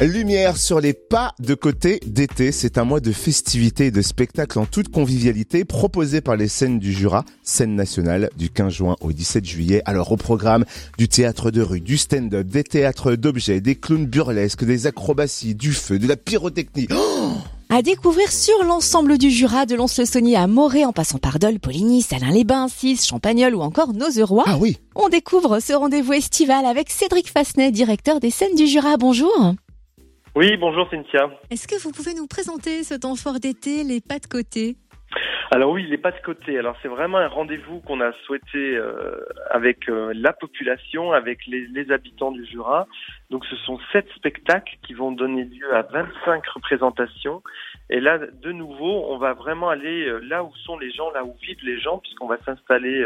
Lumière sur les pas de côté d'été, c'est un mois de festivités et de spectacles en toute convivialité proposé par les scènes du Jura, scène nationale du 15 juin au 17 juillet. Alors au programme du théâtre de rue, du stand-up, des théâtres d'objets, des clowns burlesques, des acrobaties, du feu, de la pyrotechnie. Oh à découvrir sur l'ensemble du Jura, de Lons-le-Saunier à Morée, en passant par Dole, Poligny, Salins-les-Bains, Cis, Champagnol ou encore Nozeroy. Ah oui. On découvre ce rendez-vous estival avec Cédric Fasnet, directeur des scènes du Jura. Bonjour. Oui, bonjour Cynthia. Est-ce que vous pouvez nous présenter ce temps fort d'été, les pas de côté? Alors oui, les pas de côté. Alors c'est vraiment un rendez-vous qu'on a souhaité euh, avec euh, la population, avec les, les, habitants du Jura. Donc ce sont sept spectacles qui vont donner lieu à 25 représentations. Et là, de nouveau, on va vraiment aller euh, là où sont les gens, là où vivent les gens, puisqu'on va s'installer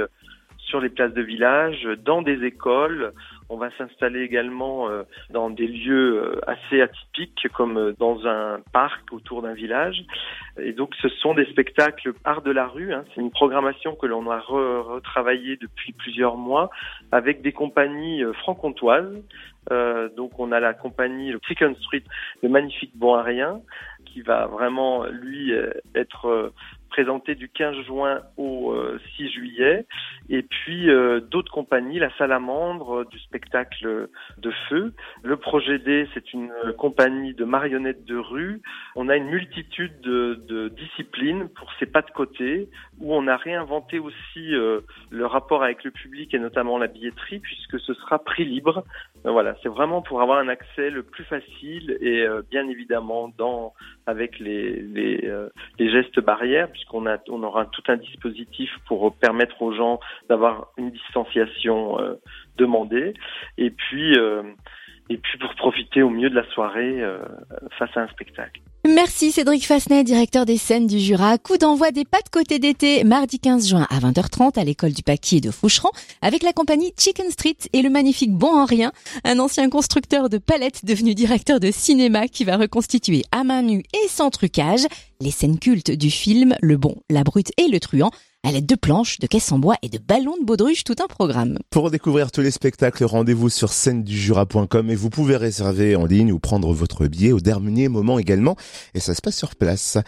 sur les places de village, dans des écoles. On va s'installer également euh, dans des lieux euh, assez atypiques, comme euh, dans un parc autour d'un village. Et donc, ce sont des spectacles art de la rue. Hein. C'est une programmation que l'on a retravaillée depuis plusieurs mois avec des compagnies franc-comtoises. donc, on a la compagnie Chicken Street, le magnifique Bon Rien, qui va vraiment lui être présenté du 15 juin au 6 juillet. Et puis euh, d'autres compagnies, la Salamandre du spectacle de feu. Le Projet D, c'est une compagnie de marionnettes de rue. On a une multitude de, de disciplines pour ces pas de côté, où on a réinventé aussi euh, le rapport avec le public et notamment la billetterie, puisque ce sera prix libre. Euh, voilà, c'est vraiment pour avoir un accès le plus facile et bien évidemment dans avec les, les, les gestes barrières, puisqu'on a on aura tout un dispositif pour permettre aux gens d'avoir une distanciation euh, demandée. Et puis euh, et puis pour profiter au mieux de la soirée euh, face à un spectacle. Merci Cédric Fasnet, directeur des scènes du Jura. Coup d'envoi des pas de côté d'été, mardi 15 juin à 20h30 à l'école du Paquier de Foucheran avec la compagnie Chicken Street et le magnifique Bon en Rien, un ancien constructeur de palettes devenu directeur de cinéma qui va reconstituer à main nue et sans trucage les scènes cultes du film Le Bon, la Brute et le Truand à l'aide de planches, de caisses en bois et de ballons de baudruche, tout un programme. Pour découvrir tous les spectacles, rendez-vous sur scène et vous pouvez réserver en ligne ou prendre votre billet au dernier moment également et ça se passe sur place.